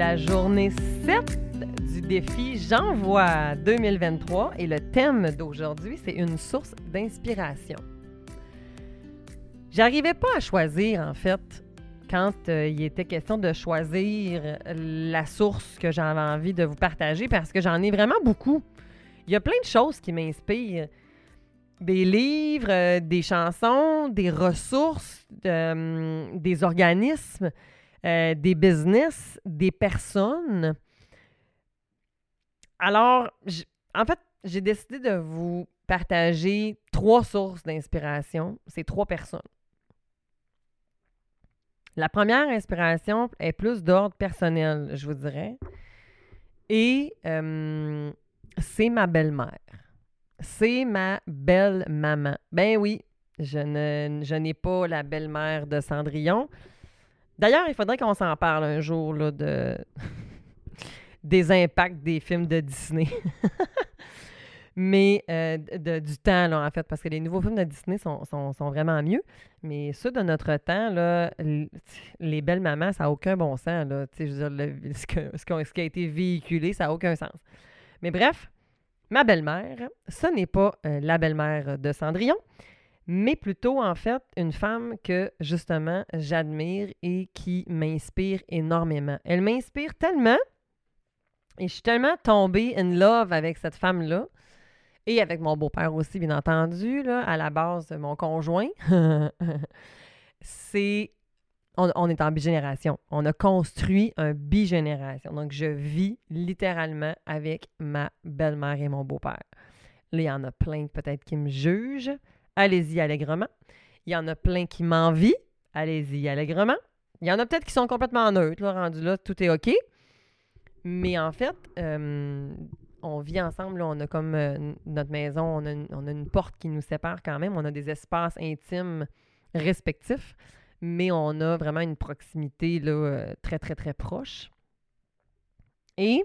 la journée 7 du défi J'envoie 2023 et le thème d'aujourd'hui, c'est une source d'inspiration. J'arrivais pas à choisir, en fait, quand euh, il était question de choisir la source que j'avais envie de vous partager parce que j'en ai vraiment beaucoup. Il y a plein de choses qui m'inspirent. Des livres, euh, des chansons, des ressources, euh, des organismes, euh, des business, des personnes. Alors, en fait, j'ai décidé de vous partager trois sources d'inspiration. C'est trois personnes. La première inspiration est plus d'ordre personnel, je vous dirais. Et euh, c'est ma belle-mère. C'est ma belle-maman. Ben oui, je ne- je n'ai pas la belle-mère de Cendrillon. D'ailleurs, il faudrait qu'on s'en parle un jour là, de... des impacts des films de Disney. Mais euh, du temps, là, en fait, parce que les nouveaux films de Disney sont, sont- sont vraiment mieux. Mais ceux de notre temps, les belles mamans, ça n'a aucun bon sens. Là. Je veux dire, ce, ce qui a été véhiculé, ça n'a aucun sens. Mais bref, ma belle-mère, ce n'est pas euh, la belle-mère de Cendrillon, mais plutôt, en fait, une femme que, justement, j'admire et qui m'inspire énormément. Elle m'inspire tellement et je suis tellement tombée in love avec cette femme-là et avec mon beau-père aussi, bien entendu, à la base mon conjoint. C'est... On, on est en bigénération. On a construit un bigénération. Donc, je vis littéralement avec ma belle-mère et mon beau-père. Là, il y en a plein peut-être qui me jugent. Allez-y allègrement. Il y en a plein qui m'envient. Allez-y allègrement. Il y en a peut-être qui sont complètement neutres, là, rendu là, tout est OK. Mais en fait, euh, on vit ensemble, on a comme euh, notre maison, on a, une, on a une porte qui nous sépare quand même, on a des espaces intimes respectifs, mais on a vraiment une proximité là, euh, très, très, très proche. Et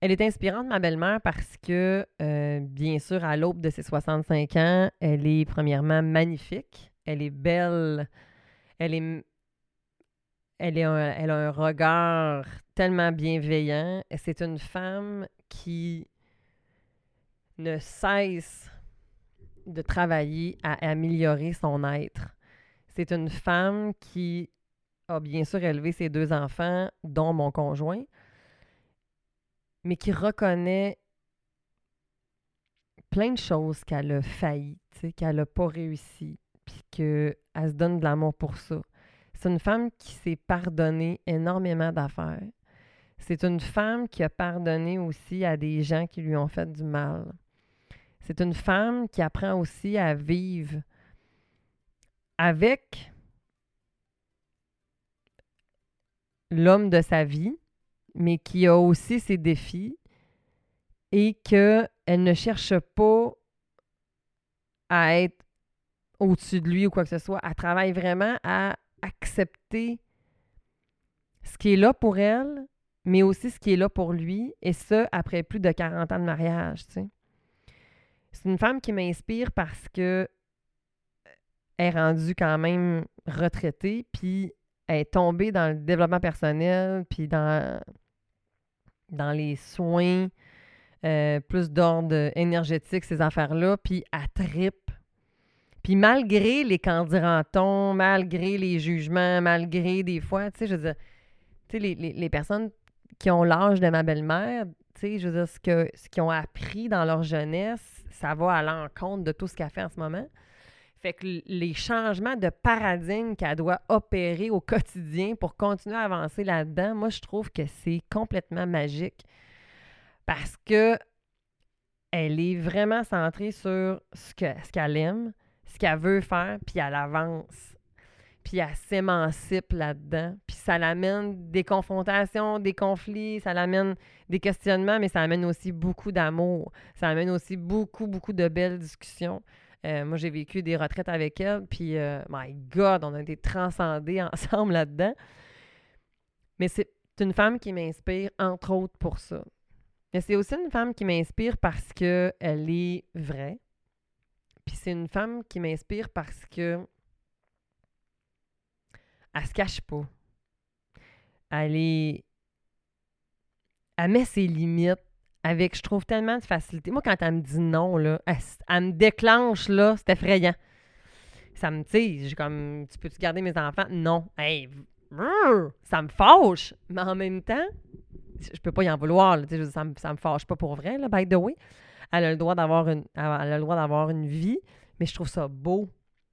elle est inspirante, ma belle-mère, parce que, euh, bien sûr, à l'aube de ses 65 ans, elle est premièrement magnifique, elle est belle, elle est elle, a un regard tellement bienveillant. C'est une femme qui ne cesse de travailler à améliorer son être. C'est une femme qui a bien sûr élevé ses deux enfants, dont mon conjoint, mais qui reconnaît plein de choses qu'elle a failli, qu'elle n'a pas réussi, puis qu'elle se donne de l'amour pour ça. C'est une femme qui s'est pardonné énormément d'affaires. C'est une femme qui a pardonné aussi à des gens qui lui ont fait du mal. C'est une femme qui apprend aussi à vivre avec l'homme de sa vie, mais qui a aussi ses défis et qu'elle ne cherche pas à être au-dessus de lui ou quoi que ce soit. Elle travaille vraiment à accepter ce qui est là pour elle, mais aussi ce qui est là pour lui, et ça, après plus de 40 ans de mariage, tu sais. C'est une femme qui m'inspire parce que elle est rendue quand même retraitée, puis elle est tombée dans le développement personnel, puis dans, dans les soins, euh, plus d'ordre énergétique, ces affaires-là, puis elle tripe. Puis malgré les candirantons, malgré les jugements, malgré des fois, tu sais, je veux dire, les, personnes qui ont l'âge de ma belle-mère, tu sais, je veux dire, ce qu'ils ont appris dans leur jeunesse, ça va à l'encontre de tout ce qu'elle fait en ce moment. Fait que les changements de paradigme qu'elle doit opérer au quotidien pour continuer à avancer là-dedans, moi, je trouve que c'est complètement magique. Parce que elle est vraiment centrée sur ce que- ce qu'elle aime, ce qu'elle veut faire, puis elle avance. Puis elle s'émancipe là-dedans. Puis ça l'amène des confrontations, des conflits, ça l'amène des questionnements, mais ça amène aussi beaucoup d'amour. Ça amène aussi beaucoup, beaucoup de belles discussions. Euh, moi, j'ai vécu des retraites avec elle, puis, euh, my God, on a été transcendés ensemble là-dedans. Mais c'est une femme qui m'inspire, entre autres, pour ça. Mais c'est aussi une femme qui m'inspire parce qu'elle est vraie. Puis c'est une femme qui m'inspire parce que elle se cache pas. elle est. Elle met ses limites avec, je trouve, tellement de facilité. Moi, quand elle me dit non, là, elle, me déclenche, là, c'est effrayant. Ça me, tu sais, comme, tu peux-tu garder mes enfants? Non. Hey, ça me fâche. Mais en même temps, je peux pas y en vouloir, ça, me, me fâche pas pour vrai, là, by the way. Elle a le droit d'avoir une, elle a le droit d'avoir une vie, mais je trouve ça beau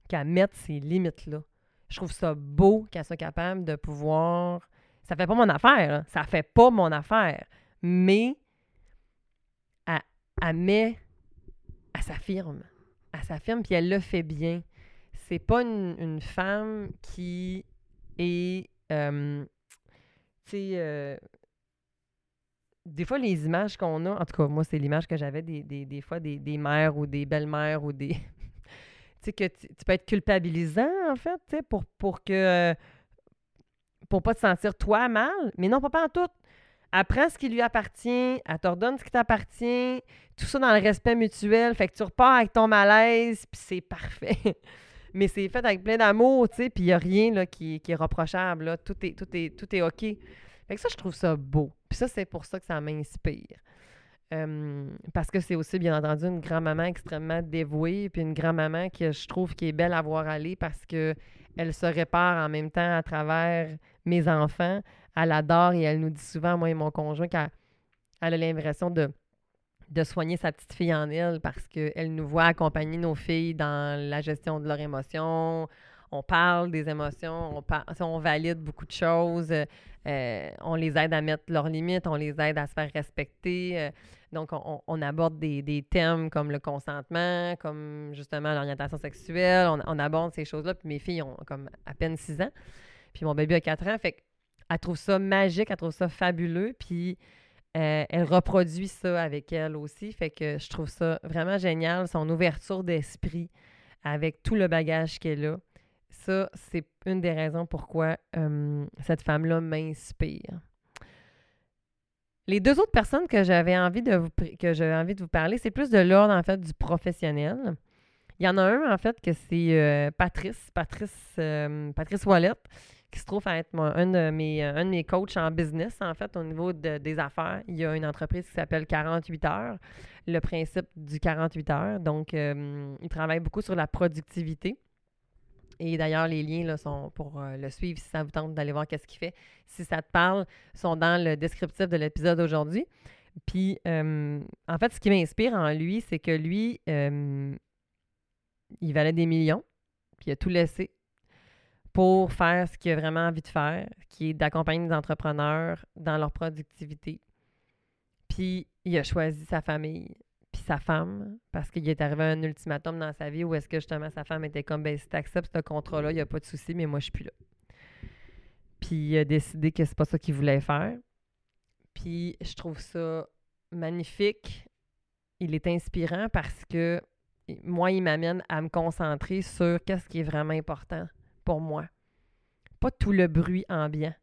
qu'elle mette ces limites-là. Je trouve ça beau qu'elle soit capable de pouvoir. Ça fait pas mon affaire, ça fait pas mon affaire. Mais elle, met. Elle s'affirme. Elle s'affirme, puis elle le fait bien. C'est pas une, femme qui est. Euh, tu sais. Euh, des fois, les images qu'on a, en tout cas, moi, c'est l'image que j'avais des, des, fois des, des mères ou des belles-mères ou des, sais, que tu, peux être culpabilisant, en fait, tu sais, pour, pour que. pour pas te sentir toi mal. Mais non, pas en tout. Apprends ce qui lui appartient, elle t'ordonne ce qui t'appartient, tout ça dans le respect mutuel. Fait que tu repars avec ton malaise, puis c'est parfait. Mais c'est fait avec plein d'amour, tu sais, puis il n'y a rien qui, est reprochable. Tout, est, tout, est, tout est OK. Fait que ça, je trouve ça beau. Puis ça, c'est pour ça que ça m'inspire parce que c'est aussi, bien entendu, une grand-maman extrêmement dévouée, puis une grand-maman que je trouve qui est belle à voir aller parce que elle se répare en même temps à travers mes enfants. Elle adore et elle nous dit souvent, moi et mon conjoint, qu'elle a l'impression de, de soigner sa petite fille en elle parce qu'elle nous voit accompagner nos filles dans la gestion de leurs émotions. On parle des émotions, on, on valide beaucoup de choses. Euh, on les aide à mettre leurs limites, on les aide à se faire respecter. Euh, donc, on, aborde des, thèmes comme le consentement, comme justement l'orientation sexuelle. On, aborde ces choses-là. Puis mes filles ont comme à peine 6 ans. Puis mon bébé a 4 ans. Fait qu'elle trouve ça magique, elle trouve ça fabuleux. Puis euh, elle reproduit ça avec elle aussi. Fait que je trouve ça vraiment génial, son ouverture d'esprit avec tout le bagage qu'elle a ça, c'est une des raisons pourquoi cette femme-là m'inspire. Les deux autres personnes que j'avais envie de vous que j'avais envie de vous parler, c'est plus de l'ordre en fait du professionnel. Il y en a un en fait que c'est euh, Patrice, Patrice, Patrice Wallet, qui se trouve à être un, de mes, un de mes coachs en business en fait au niveau des affaires. Il y a une entreprise qui s'appelle 48 heures, le principe du 48 heures. Donc, il travaille beaucoup sur la productivité. Et d'ailleurs, les liens là, sont pour euh, le suivre si ça vous tente d'aller voir qu'est-ce qu'il fait. Si ça te parle, sont dans le descriptif de l'épisode aujourd'hui. Puis, euh, en fait, ce qui m'inspire en lui, c'est que lui, euh, il valait des millions, puis il a tout laissé pour faire ce qu'il a vraiment envie de faire, qui est d'accompagner des entrepreneurs dans leur productivité. Puis, il a choisi sa famille, sa femme, parce qu'il est arrivé un ultimatum dans sa vie où est-ce que justement sa femme était comme, ben si tu acceptes ce contrat-là, il n'y a pas de souci, mais moi je suis plus là. Puis il a décidé que c'est pas ça qu'il voulait faire. Puis je trouve ça magnifique. Il est inspirant parce que moi, il m'amène à me concentrer sur qu'est-ce qui est vraiment important pour moi. Pas tout le bruit ambiant.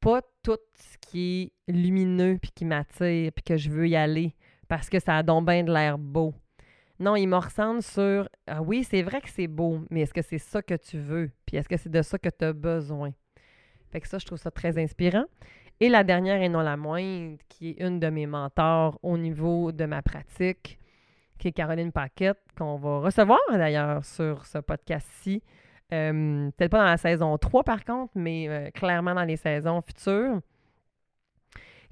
Pas tout ce qui est lumineux puis qui m'attire puis que je veux y aller parce que ça a donc bien de l'air beau. Non, il me ressemble sur Ah oui, c'est vrai que c'est beau, mais est-ce que c'est ça que tu veux? Puis est-ce que c'est de ça que tu as besoin? Fait que ça, je trouve ça très inspirant. Et la dernière et non la moindre, qui est une de mes mentors au niveau de ma pratique, qui est Caroline Paquette, qu'on va recevoir d'ailleurs sur ce podcast-ci. Euh, peut-être pas dans la saison 3 par contre, mais euh, clairement dans les saisons futures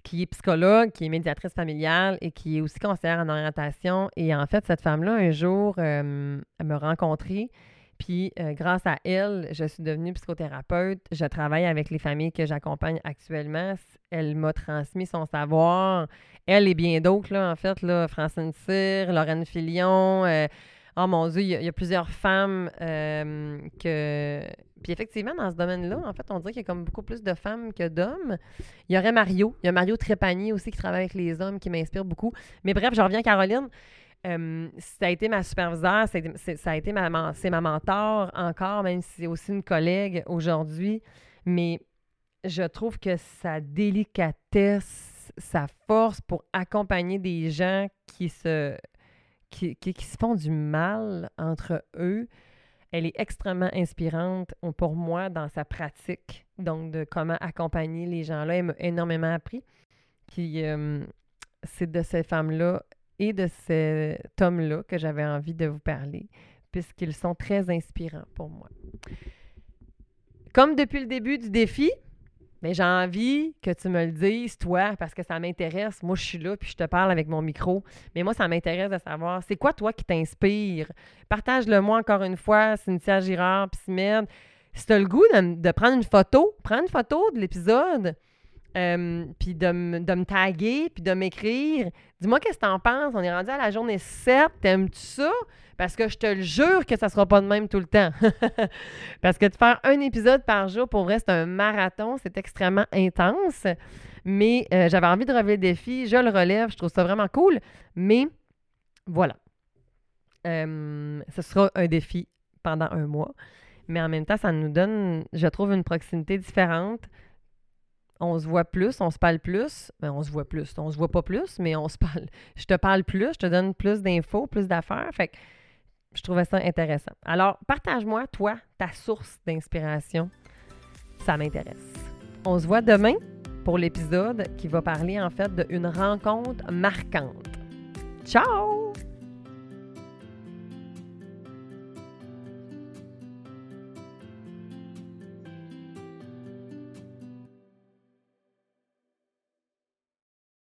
qui est psychologue, qui est médiatrice familiale et qui est aussi conseillère en orientation. Et en fait, cette femme-là, un jour, euh, elle m'a rencontrée. Puis, grâce à elle, je suis devenue psychothérapeute. Je travaille avec les familles que j'accompagne actuellement. Elle m'a transmis son savoir. Elle et bien d'autres, en fait, là, Francine Cyr, Lorraine Filion. Euh, oh mon Dieu, il y, a, plusieurs femmes que puis effectivement, dans ce domaine-là, en fait, on dirait qu'il y a comme beaucoup plus de femmes que d'hommes. Il y aurait Mario. Il y a Mario Trépanier aussi qui travaille avec les hommes, qui m'inspire beaucoup. Mais bref, je reviens à Caroline. Euh, ça a été ma superviseure, ça a été c'est ma mentor encore, même si c'est aussi une collègue aujourd'hui. Mais je trouve que sa délicatesse, sa force pour accompagner des gens qui se, qui, qui se font du mal entre eux, elle est extrêmement inspirante pour moi dans sa pratique donc de comment accompagner les gens-là. Elle m'a énormément appris. Puis euh, c'est de ces femmes-là et de cet homme-là que j'avais envie de vous parler, puisqu'ils sont très inspirants pour moi. Comme depuis le début du défi, mais j'ai envie que tu me le dises, toi, parce que ça m'intéresse. Moi, je suis là, puis je te parle avec mon micro. Mais moi, ça m'intéresse de savoir, c'est quoi, toi, qui t'inspire? Partage-le moi encore une fois, Cynthia Girard, puis. Si tu as le goût de, prendre une photo, prends une photo de l'épisode, euh, puis de, me taguer, puis de m'écrire. Dis-moi qu'est-ce que tu en penses? On est rendu à la journée 7. T'aimes-tu ça? Parce que je te le jure que ça sera pas de même tout le temps. Parce que de faire un épisode par jour, pour vrai, c'est un marathon. C'est extrêmement intense. Mais euh, j'avais envie de relever le défi. Je le relève. Je trouve ça vraiment cool. Mais voilà. Euh, ce sera un défi pendant un mois. Mais en même temps, ça nous donne, je trouve, une proximité différente. On se voit plus, on se parle plus. Ben, on se voit plus. On se voit pas plus, mais on se parle. Je te parle plus, je te donne plus d'infos, plus d'affaires. Fait je trouvais ça intéressant. Alors, partage-moi, toi, ta source d'inspiration. Ça m'intéresse. On se voit demain pour l'épisode qui va parler en fait d'une rencontre marquante. Ciao!